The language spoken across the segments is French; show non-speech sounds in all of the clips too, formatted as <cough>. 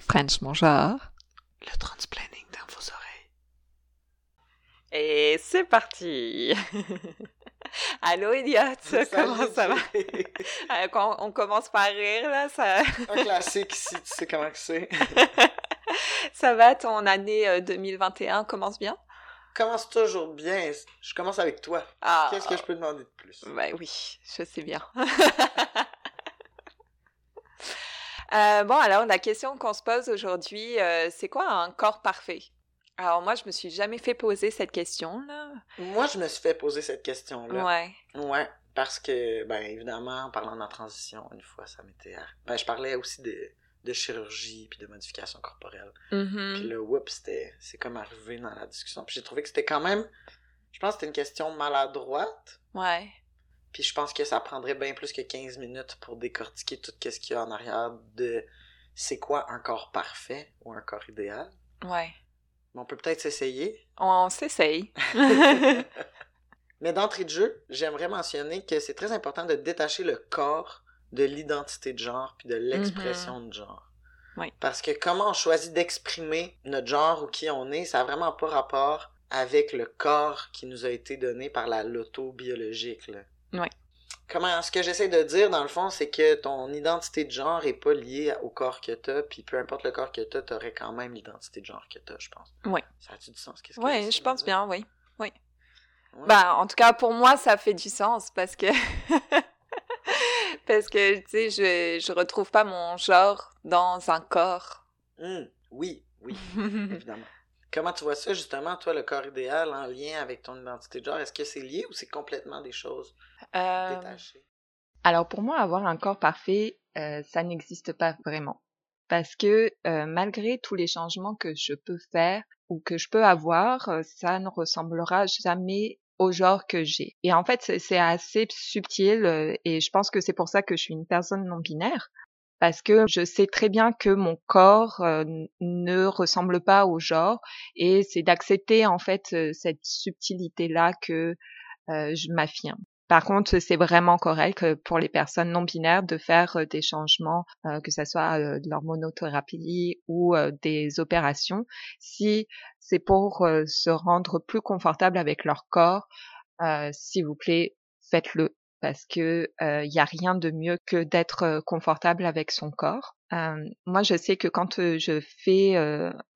French mon genre. Le transplanning dans vos oreilles. Et c'est parti <laughs> Allô Elliot, comment ça va? <laughs> Euh, Quand on commence par rire là, ça... <laughs> Un classique ici, tu sais comment c'est. ça va, ton année 2021 euh, commence bien? Commence toujours bien. Je commence avec toi. Ah. Qu'est-ce que je peux demander de plus? Ben oui, je sais bien. Euh, bon, alors la question qu'on se pose aujourd'hui, euh, c'est quoi un corps parfait? Alors moi, je me suis jamais fait poser cette question-là. Moi, je me suis fait poser cette question-là. Ouais. Ouais, parce que, ben évidemment, en parlant de la transition, une fois, ça m'était... Ben, je parlais aussi de, de chirurgie puis de modification corporelle. Mm-hmm. Puis le whoop, c'était... C'est comme arrivé dans la discussion. Puis j'ai trouvé que c'était quand même... Je pense que c'était une question maladroite. Ouais. Puis je pense que ça prendrait bien plus que 15 minutes pour décortiquer tout ce qu'il y a en arrière de c'est quoi un corps parfait ou un corps idéal. Ouais. Mais on peut peut-être s'essayer. On s'essaye. <laughs> <laughs> Mais d'entrée de jeu, j'aimerais mentionner que c'est très important de détacher le corps de l'identité de genre puis de l'expression de genre. Oui. Parce que comment on choisit d'exprimer notre genre ou qui on est, ça a vraiment pas rapport avec le corps qui nous a été donné par la loto biologique. Là. Oui. Comment, ce que j'essaie de dire, dans le fond, c'est que ton identité de genre est pas liée au corps que t'as, puis peu importe le corps que t'as, t'aurais quand même l'identité de genre que t'as, je pense. Oui. Ça a-tu du sens? Qu'est-ce oui, je pense bien, oui. Oui. Bah, en tout cas, pour moi, ça fait du sens, parce que... <laughs> parce que, tu sais, je, je retrouve pas mon genre dans un corps. Mmh. Oui, oui, <laughs> évidemment. Comment tu vois ça, justement, toi, le corps idéal en lien avec ton identité de genre? Est-ce que c'est lié ou c'est complètement des choses? Euh? Alors, pour moi, avoir un corps parfait, euh, ça n'existe pas vraiment. Parce que euh, malgré tous les changements que je peux faire ou que je peux avoir, ça ne ressemblera jamais au genre que j'ai. Et en fait, c'est assez subtil et je pense que c'est pour ça que je suis une personne non binaire parce que je sais très bien que mon corps ne ressemble pas au genre et c'est d'accepter en fait cette subtilité là que je m'affirme. Par contre, c'est vraiment correct pour les personnes non binaires de faire des changements, que ce soit de l'hormonothérapie ou des opérations, si c'est pour se rendre plus confortable avec leur corps. S'il vous plaît, faites-le parce que il y a rien de mieux que d'être confortable avec son corps. Moi, je sais que quand je fais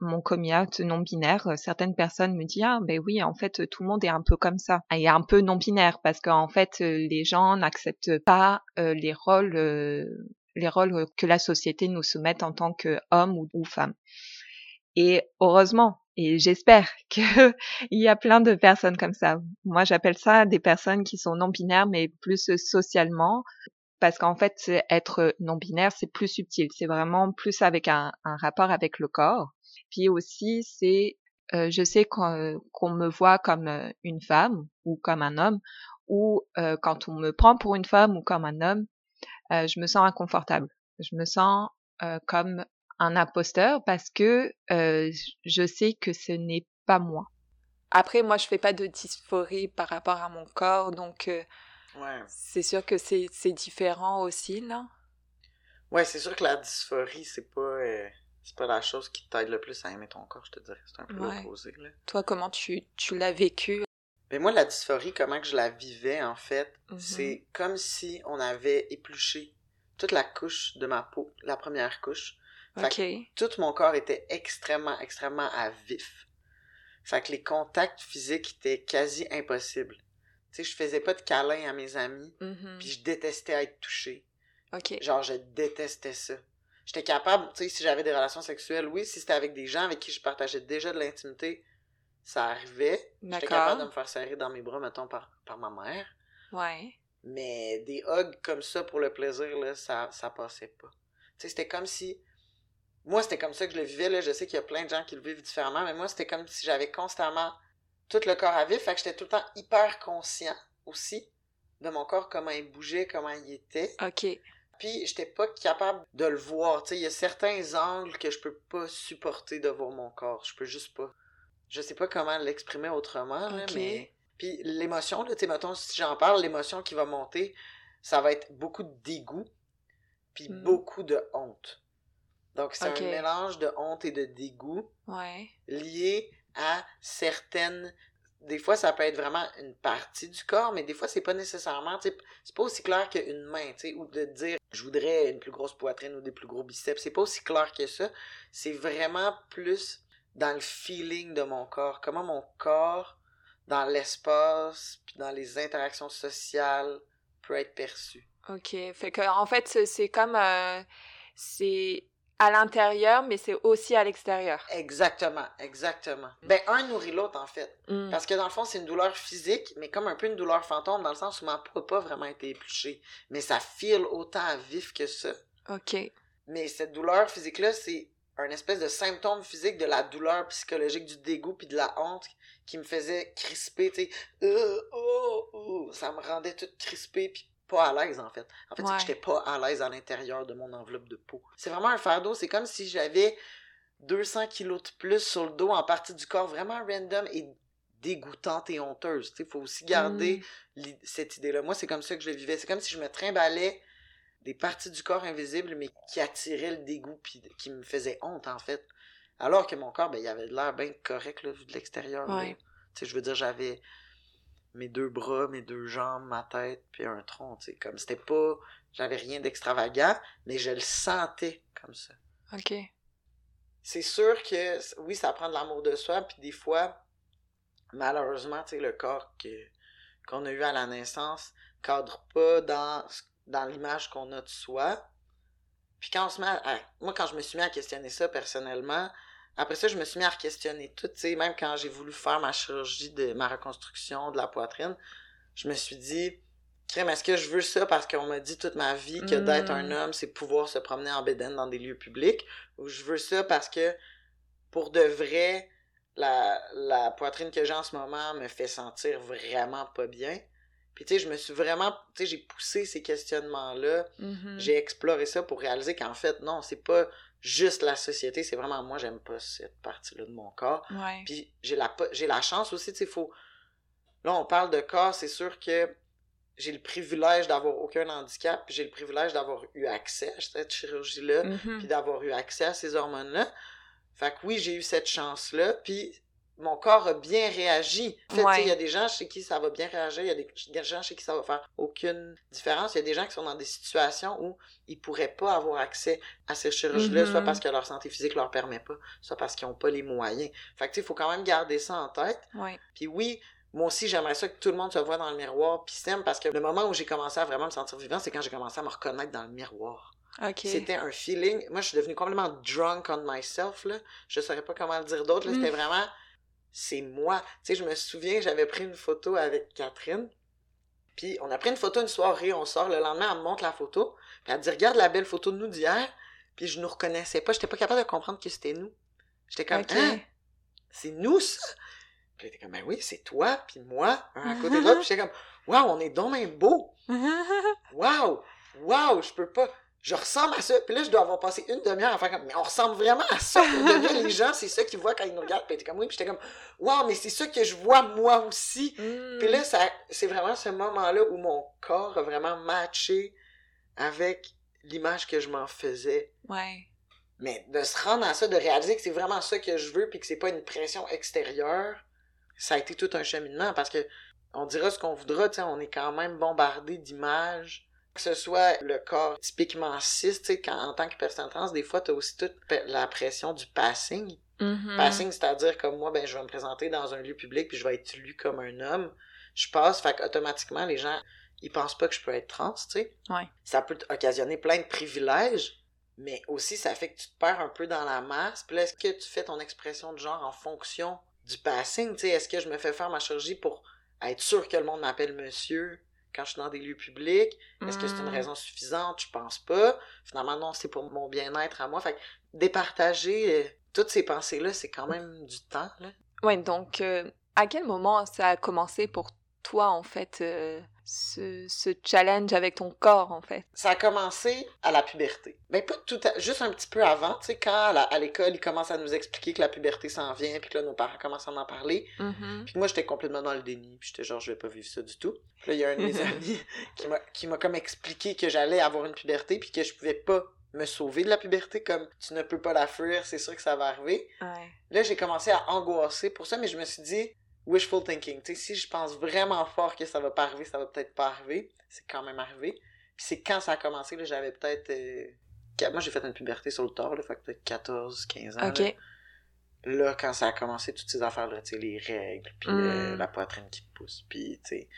mon coming out non binaire, certaines personnes me disent ah ben oui, en fait tout le monde est un peu comme ça, et un peu non binaire parce qu'en fait les gens n'acceptent pas les rôles les rôles que la société nous soumet en tant qu'homme ou, ou femme. Et heureusement, et j'espère <laughs> qu'il y a plein de personnes comme ça. Moi, j'appelle ça des personnes qui sont non binaires, mais plus socialement, parce qu'en fait, être non binaire, c'est plus subtil. C'est vraiment plus avec un, rapport avec le corps. Puis aussi, c'est, euh, je sais qu'on me voit comme euh, une femme ou comme un homme, ou euh, quand on me prend pour une femme ou comme un homme, je me sens inconfortable. Je me sens comme un imposteur parce que je sais que ce n'est pas moi. Après, moi, je fais pas de dysphorie par rapport à mon corps, donc c'est sûr que c'est différent aussi, là. Ouais, c'est sûr que la dysphorie, c'est pas, c'est pas la chose qui t'aide le plus à aimer ton corps, je te dirais. C'est un peu opposé, là. Toi, comment tu, tu l'as vécu? Ben moi, la dysphorie, comment que je la vivais, en fait, mmh c'est comme si on avait épluché toute la couche de ma peau, la première couche, tout mon corps était extrêmement, extrêmement à vif. Fait que les contacts physiques étaient quasi impossibles. Tu sais, je faisais pas de câlins à mes amis, mm-hmm. puis je détestais être touché. OK. Genre, je détestais ça. J'étais capable, tu sais, si j'avais des relations sexuelles, oui, si c'était avec des gens avec qui je partageais déjà de l'intimité, ça arrivait. J'étais capable de me faire serrer dans mes bras, mettons, par, par ma mère. Ouais. Mais des hugs comme ça pour le plaisir, là, ça, ça passait pas. Tu sais, c'était comme si moi, c'était comme ça que je le vivais. Là. Je sais qu'il y a plein de gens qui le vivent différemment, mais moi, c'était comme si j'avais constamment tout le corps à vif. Fait que j'étais tout le temps hyper conscient aussi de mon corps, comment il bougeait, comment il était. OK. Puis, j'étais pas capable de le voir. Tu sais, il y a certains angles que je peux pas supporter de voir mon corps. Je peux juste pas. Je sais pas comment l'exprimer autrement, là, mais. Puis, l'émotion, là, tu sais, mettons, si j'en parle, l'émotion qui va monter, ça va être beaucoup de dégoût, puis hmm. beaucoup de honte. Donc, c'est un mélange de honte et de dégoût Ouais. lié à certaines. Des fois, ça peut être vraiment une partie du corps, mais des fois, c'est pas nécessairement. C'est pas aussi clair qu'une main, tu sais, ou de dire je voudrais une plus grosse poitrine ou des plus gros biceps. C'est pas aussi clair que ça. C'est vraiment plus dans le feeling de mon corps. Comment mon corps, dans l'espace, puis dans les interactions sociales, peut être perçu. Ok. Fait que, en fait, c'est- c'est comme. euh, c'est à l'intérieur, mais c'est aussi à l'extérieur. Exactement, exactement. Ben, un nourrit l'autre, en fait. Mm. Parce que dans le fond, c'est une douleur physique, mais comme un peu une douleur fantôme, dans le sens où ma peau n'a pas vraiment été épluchée. Mais ça file autant à vif que ça. Ok. Mais cette douleur physique-là, c'est un espèce de symptôme physique de la douleur psychologique, du dégoût puis de la honte qui me faisait crisper, tu sais. Euh, oh, oh. Ça me rendait toute crispée puis pas à l'aise, en fait. En fait, c'est que j'étais pas à l'aise à l'intérieur de mon enveloppe de peau. C'est vraiment un fardeau. C'est comme si j'avais 200 kilos de plus sur le dos en partie du corps vraiment random et dégoûtante et honteuse. Il faut aussi garder Mm. cette idée-là. Moi, c'est comme ça que je le vivais. C'est comme si je me trimballais des parties du corps invisibles, mais qui attiraient le dégoût puis qui me faisaient honte, en fait. Alors que mon corps, ben, il avait de l'air bien correct, là, de l'extérieur. Ouais. Je veux dire, j'avais mes deux bras, mes deux jambes, ma tête, puis un tronc, tu sais. Comme c'était pas... J'avais rien d'extravagant, mais je le sentais comme ça. Ok. C'est sûr que, oui, ça prend de l'amour de soi, puis des fois, malheureusement, tu sais, le corps que, qu'on a eu à la naissance cadre pas dans, dans l'image qu'on a de soi. Puis quand on se met à- Moi, quand je me suis mis à questionner ça personnellement, après ça, je me suis mis à questionner tout, tu sais, même quand j'ai voulu faire ma chirurgie de ma reconstruction de la poitrine, je me suis dit, crème, est-ce que je veux ça parce qu'on m'a dit toute ma vie que Mm. d'être un homme, c'est pouvoir se promener en bédaine dans des lieux publics, ou je veux ça parce que, pour de vrai, la, la poitrine que j'ai en ce moment me fait sentir vraiment pas bien? Puis tu sais, je me suis vraiment, tu sais, j'ai poussé ces questionnements-là, Mhm. j'ai exploré ça pour réaliser qu'en fait, non, c'est pas juste la société, c'est vraiment moi, j'aime pas cette partie-là de mon corps. Ouais. Puis j'ai la, j'ai la chance aussi, tu sais, faut... Là, on parle de corps, c'est sûr que j'ai le privilège d'avoir aucun handicap, puis j'ai le privilège d'avoir eu accès à cette chirurgie-là, Mhm. puis d'avoir eu accès à ces hormones-là. Fait que oui, j'ai eu cette chance-là, puis mon corps a bien réagi. En fait, Ouais. il y a des gens chez qui ça va bien réagir, il y a des gens chez qui ça va faire aucune différence. Il y a des gens qui sont dans des situations où ils pourraient pas avoir accès à ces chirurgies-là, soit parce que leur santé physique leur permet pas, soit parce qu'ils ont pas les moyens. Fait que il faut quand même garder ça en tête. Ouais. Puis oui, moi aussi, j'aimerais ça que tout le monde se voit dans le miroir puis s'aime parce que le moment où j'ai commencé à vraiment me sentir vivant, c'est quand j'ai commencé à me reconnaître dans le miroir. C'était un feeling. Moi, je suis devenue complètement drunk on myself, là. Je saurais pas comment le dire d'autre. C'était Mm. vraiment. C'est moi. Tu sais, je me souviens, j'avais pris une photo avec Catherine. Puis on a pris une photo une soirée, on sort. Le lendemain, elle me montre la photo. Puis elle dit Regarde la belle photo de nous d'hier. Puis je nous reconnaissais pas. J'étais pas capable de comprendre que c'était nous. J'étais comme Ok. Hein? C'est nous, ça? Puis elle était comme Ben oui, c'est toi, puis moi, un à côté de l'autre. Puis j'étais comme Waouh, on est donc même beau. Waouh! Waouh! Je peux pas. Je ressemble à ça. Puis là, je dois avoir passé une demi-heure à faire comme. Mais on ressemble vraiment à ça. Pour les gens, c'est ça qu'ils voient quand ils nous regardent. Puis t'es comme oui. Puis j'étais comme Waouh, mais c'est ça que je vois moi aussi. Mm. Puis là, ça, c'est vraiment ce moment-là où mon corps a vraiment matché avec l'image que je m'en faisais. Ouais. Mais de se rendre à ça, de réaliser que c'est vraiment ça que je veux, puis que c'est pas une pression extérieure, ça a été tout un cheminement parce que on dira ce qu'on voudra, tu sais, on est quand même bombardé d'images. Que ce soit le corps typiquement cis, tu sais, quand, en tant que personne trans, des fois, t'as aussi toute la pression du passing. Mhm. Passing, c'est-à-dire comme moi, ben, je vais me présenter dans un lieu public puis je vais être lu comme un homme. Je passe, fait automatiquement les gens, ils pensent pas que je peux être trans, tu sais. Ouais. Ça peut occasionner plein de privilèges, mais aussi ça fait que tu te perds un peu dans la masse. Puis là, est-ce que tu fais ton expression de genre en fonction du passing, tu sais? Est-ce que je me fais faire ma chirurgie pour être sûr que le monde m'appelle monsieur? Quand je suis dans des lieux publics? Est-ce que c'est une Mm. raison suffisante? Je pense pas. Finalement, non, c'est pour mon bien-être à moi. Fait que départager euh, toutes ces pensées-là, c'est quand même du temps, là. Ouais, donc euh, à quel moment ça a commencé pour toi en fait euh, ce, ce challenge avec ton corps en fait? Ça a commencé à la puberté. Ben pas tout à... juste un petit peu avant, tu sais, quand à la- à l'école, ils commencent à nous expliquer que la puberté s'en vient, puis que là, nos parents commencent à en parler. Mhm. Puis moi, j'étais complètement dans le déni, puis j'étais genre, je vais pas vivre ça du tout. Puis là, il y a un de mes <laughs> amis qui m'a, qui m'a comme expliqué que j'allais avoir une puberté, puis que je pouvais pas me sauver de la puberté, comme tu ne peux pas la fuir, c'est sûr que ça va arriver. Ouais. Là, j'ai commencé à angoisser pour ça, mais je me suis dit, wishful thinking, tu sais, si je pense vraiment fort que ça va pas arriver, ça va peut-être pas arriver, c'est quand même arrivé. Puis c'est quand ça a commencé, là, j'avais peut-être... euh, Moi, j'ai fait une puberté sur le tard, là, fait que peut-être 14, 15 ans. là. Ok. Là, quand ça a commencé, toutes ces affaires-là, tu sais, les règles, puis euh, Mm. la poitrine qui pousse, puis tu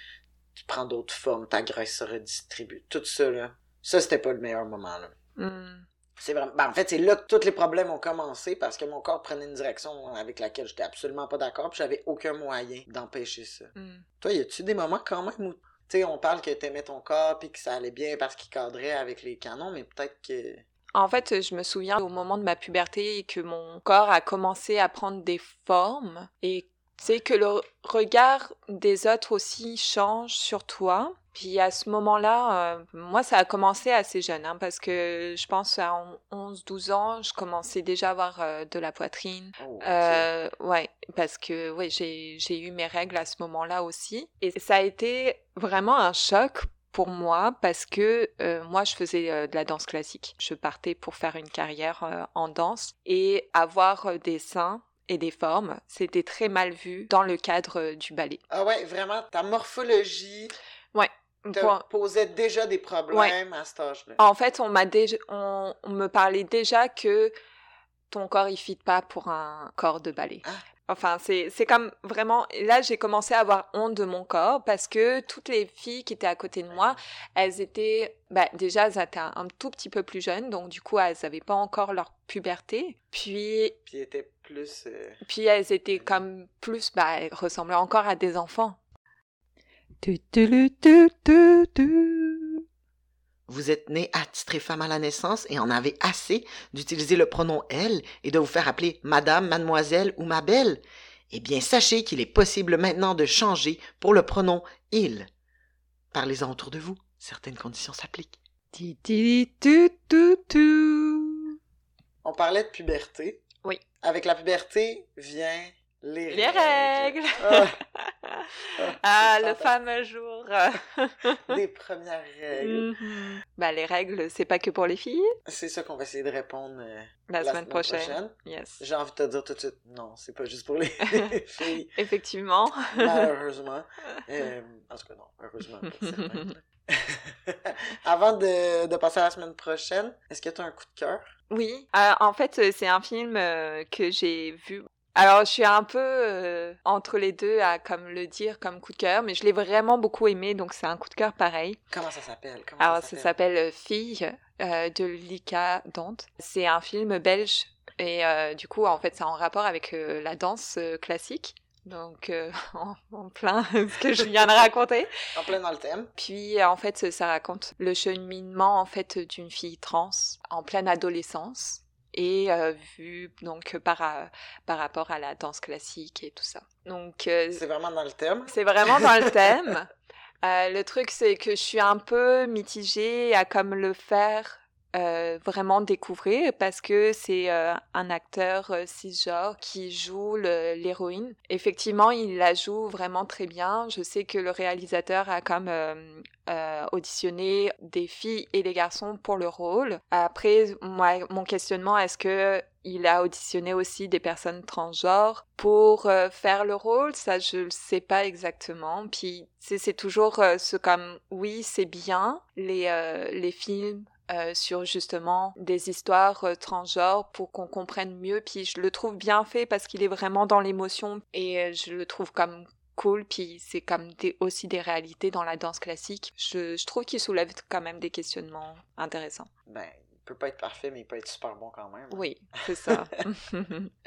tu prends d'autres formes, ta graisse se redistribue, tout ça, là. Ça, c'était pas le meilleur moment, là. Hmm. C'est vraiment... ben, en fait, c'est là que tous les problèmes ont commencé parce que mon corps prenait une direction avec laquelle j'étais absolument pas d'accord, puis j'avais aucun moyen d'empêcher ça. Hmm. Toi, y a-tu des moments quand même où, tu sais, on parle que t'aimais ton corps, puis que ça allait bien parce qu'il cadrait avec les canons, mais peut-être que... En fait, je me souviens au moment de ma puberté que mon corps a commencé à prendre des formes et c'est que le regard des autres aussi change sur toi. Puis à ce moment-là, euh, moi, ça a commencé assez jeune, hein, parce que je pense à 11-12 ans, je commençais déjà à avoir euh, de la poitrine. Oh. Euh, ouais, parce que ouais, j'ai eu mes règles à ce moment-là aussi. Et ça a été vraiment un choc pour moi parce que euh, moi je faisais euh, de la danse classique. Je partais pour faire une carrière euh, en danse et avoir des seins et des formes, c'était très mal vu dans le cadre du ballet. Ah ouais, vraiment, ta morphologie te posait déjà des problèmes à cet âge-là. En fait, on m'a déjà, on, on me parlait déjà que ton corps il fit pas pour un corps de ballet. Ah. Enfin, c'est c'est comme vraiment. Là, j'ai commencé à avoir honte de mon corps parce que toutes les filles qui étaient à côté de moi, elles étaient, bah, déjà, elles étaient un, un tout petit peu plus jeunes, donc du coup, elles avaient pas encore leur puberté. Puis, Puis il était plus... euh, puis elles étaient comme plus, bah, elles ressemblaient encore à des enfants. Tu, tu, lu, tu, tu, tu. Vous êtes né attitré femme à la naissance et en avez assez d'utiliser le pronom elle et de vous faire appeler madame, mademoiselle ou ma belle? Eh bien, sachez qu'il est possible maintenant de changer pour le pronom il. Parlez-en autour de vous. Certaines conditions s'appliquent. Ti, ti, tu, tu, tu. On parlait de puberté. Oui. Avec la puberté vient les, Les règles. <laughs> Ah, Ah, c'est le fameux jour. <laughs> Des premières règles. Mhm. Bah, les règles, c'est pas que pour les filles. C'est ça qu'on va essayer de répondre euh, La, semaine, prochaine. Yes. J'ai envie de te dire tout de suite, non, c'est pas juste pour les <laughs> filles, Effectivement. malheureusement. Euh, en tout cas, non, heureusement. Avant de, de passer à la semaine prochaine, est-ce que tu as un coup de cœur? Oui. Euh, en fait, c'est un film euh, que j'ai vu. Alors, je suis un peu euh, entre les deux à comme le dire comme coup de cœur, mais je l'ai vraiment beaucoup aimé, donc c'est un coup de cœur pareil. Comment ça s'appelle? Alors, ça s'appelle? euh, Fille euh, de Lika Dante. C'est un film belge et euh, du coup, en fait, c'est en rapport avec la danse classique. Donc, euh, <laughs> en, en plein <laughs> ce que je viens de <laughs> raconter. En plein dans le thème. Puis, en fait, ça- ça raconte le cheminement en fait d'une fille trans en pleine adolescence et euh, vu donc par euh, par rapport à la danse classique et tout ça. Donc, euh, C'est vraiment dans le thème. c'est vraiment dans le thème. <laughs> Euh, le truc, c'est que je suis un peu mitigée à comme le faire euh, vraiment découvrir parce que c'est euh, un acteur euh, cisgenre qui joue le- l'héroïne. Effectivement, il la joue vraiment très bien. Je sais que le réalisateur a comme auditionné des filles et des garçons pour le rôle. Après, moi, mon questionnement, est-ce que il a auditionné aussi des personnes transgenres pour faire le rôle? Ça, je ne sais pas exactement. Puis, c'est toujours ce comme, oui, c'est bien, les, les films euh, sur justement des histoires euh, transgenres pour qu'on comprenne mieux. Puis, je le trouve bien fait parce qu'il est vraiment dans l'émotion et euh, je le trouve comme cool, puis c'est comme des, aussi des réalités dans la danse classique. Je, je trouve qu'il soulève quand même des questionnements intéressants. Ben, il peut pas être parfait, mais il peut être super bon quand même. Oui, c'est ça. <laughs>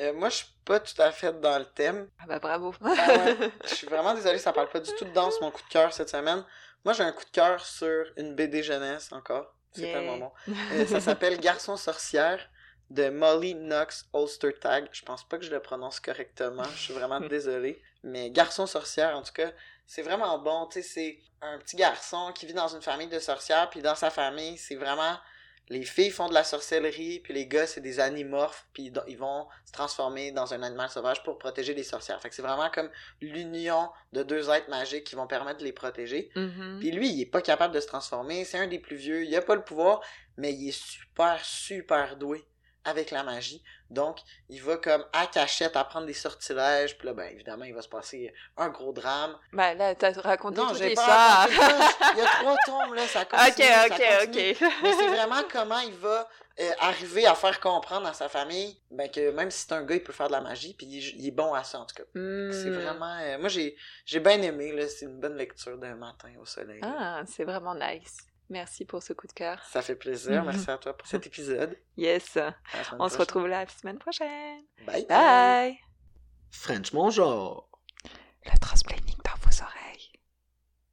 Euh, moi, je suis pas tout à fait dans le thème. ah bah bravo. Ah ouais. Je suis vraiment désolé, ça parle pas du tout de danse, mon coup de cœur cette semaine. Moi, j'ai un coup de cœur sur une BD jeunesse encore. C'est Yeah. tellement bon. <laughs> Euh, ça s'appelle Garçon sorcière de Molly Knox Ulstertag. Je pense pas que je le prononce correctement. Je suis vraiment <laughs> désolé. Mais Garçon sorcière, en tout cas, c'est vraiment bon. Tu sais, c'est un petit garçon qui vit dans une famille de sorcières. Puis dans sa famille, c'est vraiment les filles font de la sorcellerie, puis les gars, c'est des animorphes, puis ils vont se transformer dans un animal sauvage pour protéger les sorcières. Fait que c'est vraiment comme l'union de deux êtres magiques qui vont permettre de les protéger. Mhm. Puis lui, il est pas capable de se transformer, c'est un des plus vieux, il a pas le pouvoir, mais il est super, super doué avec la magie. Donc, il va comme à cachette apprendre des sortilèges. Puis là, ben évidemment, il va se passer un gros drame. Ben là, t'as raconté non, j'ai pas. Il y a trois <laughs> tomes, là, ça continue. Ok, ça ok, continue. ok. Mais c'est vraiment comment il va euh, arriver à faire comprendre à sa famille ben, que même si c'est un gars, il peut faire de la magie. Puis il, est- il est bon à ça, en tout cas. C'est Hmm. vraiment... euh, moi, j'ai j'ai bien aimé. là C'est une bonne lecture d'un matin au soleil. Ah, c'est vraiment nice. Merci pour ce coup de cœur. Ça fait plaisir. Merci à toi pour cet <laughs> épisode. Yes. On se retrouve la semaine prochaine. Bye. Bye. French Bonjour. Le transplay.